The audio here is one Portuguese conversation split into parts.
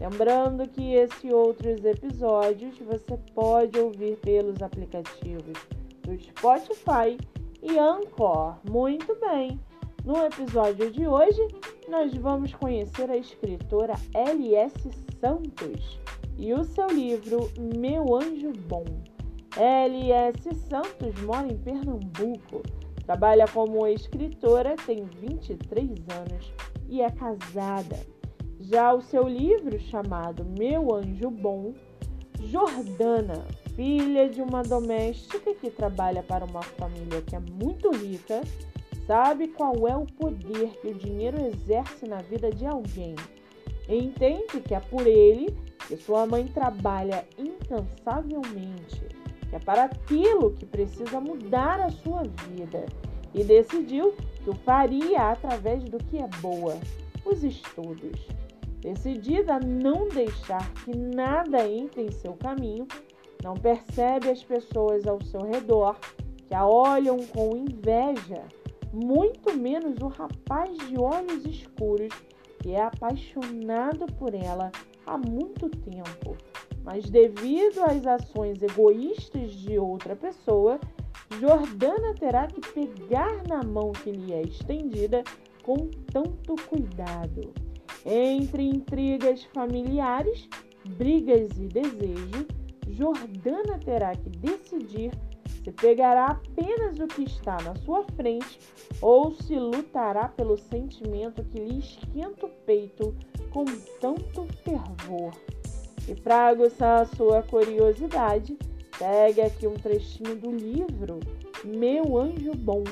Lembrando que esse e outros episódios você pode ouvir pelos aplicativos do Spotify e Anchor. Muito bem! No episódio de hoje, nós vamos conhecer a escritora L.S. Santos e o seu livro Meu Anjo Bom. L.S. Santos mora em Pernambuco, trabalha como escritora, tem 23 anos e é casada. Já o seu livro chamado Meu Anjo Bom, Jordana, filha de uma doméstica que trabalha para uma família que é muito rica, sabe qual é o poder que o dinheiro exerce na vida de alguém. Entende que é por ele que sua mãe trabalha incansavelmente, que é para aquilo que precisa mudar a sua vida e decidiu que o faria através do que é boa, os estudos. Decidida a não deixar que nada entre em seu caminho, não percebe as pessoas ao seu redor que a olham com inveja, muito menos o rapaz de olhos escuros que é apaixonado por ela há muito tempo. Mas devido às ações egoístas de outra pessoa, Jordana terá que pegar na mão que lhe é estendida com tanto cuidado. Entre intrigas familiares, brigas e desejo, Jordana terá que decidir se pegará apenas o que está na sua frente ou se lutará pelo sentimento que lhe esquenta o peito com tanto fervor. E para aguçar a sua curiosidade, pegue aqui um trechinho do livro Meu Anjo Bom,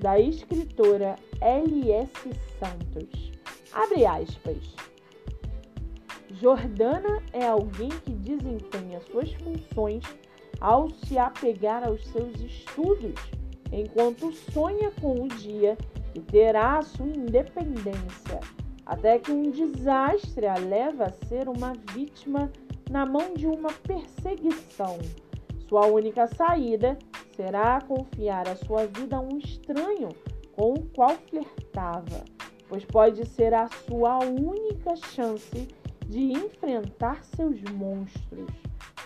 da escritora L.S. Santos. Abre aspas. Jordana é alguém que desempenha suas funções ao se apegar aos seus estudos, enquanto sonha com o dia que terá sua independência, até que um desastre a leva a ser uma vítima na mão de uma perseguição. Sua única saída será confiar a sua vida a um estranho com o qual flertava pois pode ser a sua única chance de enfrentar seus monstros.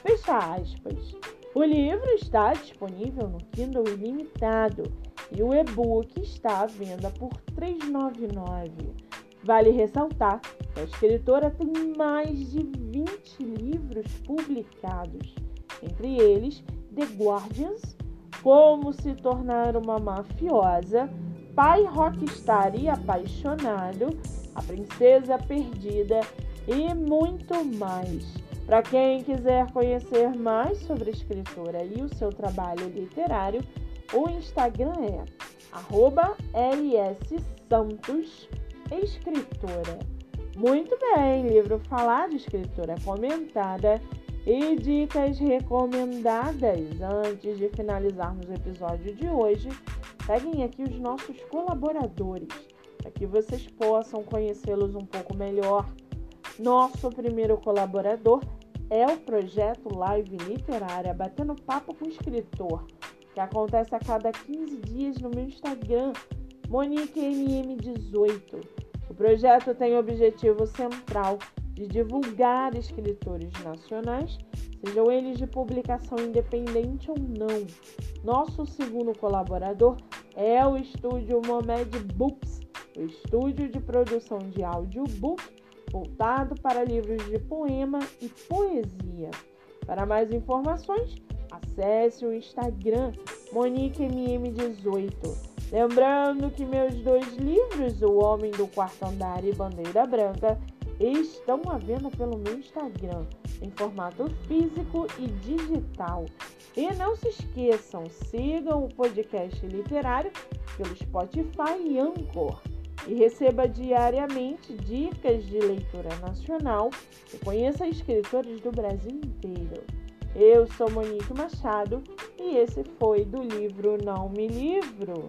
Fecha aspas. O livro está disponível no Kindle Ilimitado e o e-book está à venda por R$ 3,99. Vale ressaltar que a escritora tem mais de 20 livros publicados, entre eles The Guardians, Como se tornar uma mafiosa, pai rockstar e apaixonado, a princesa perdida e muito mais. Para quem quiser conhecer mais sobre a escritora e o seu trabalho literário, o Instagram é lssantos.escritora. Muito bem, livro falado, escritora comentada e dicas recomendadas. Antes de finalizarmos o episódio de hoje, peguem aqui os nossos colaboradores para que vocês possam conhecê-los um pouco melhor. Nosso primeiro colaborador é o projeto Live Literária Batendo Papo com o Escritor, que acontece a cada 15 dias no meu Instagram, MoniqueMM18. O projeto tem o objetivo central de divulgar escritores nacionais, sejam eles de publicação independente ou não. Nosso segundo colaborador é o estúdio Momed Books, o estúdio de produção de audiobook voltado para livros de poema e poesia. Para mais informações, acesse o Instagram MoniqueMM18. Lembrando que meus dois livros, O Homem do Quarto Andar e Bandeira Branca, estão à venda pelo meu Instagram, em formato físico e digital. E não se esqueçam, sigam o podcast literário pelo Spotify e Anchor e receba diariamente dicas de leitura nacional e conheça escritores do Brasil inteiro. Eu sou Monique Machado e esse foi do livro Não Me Livro.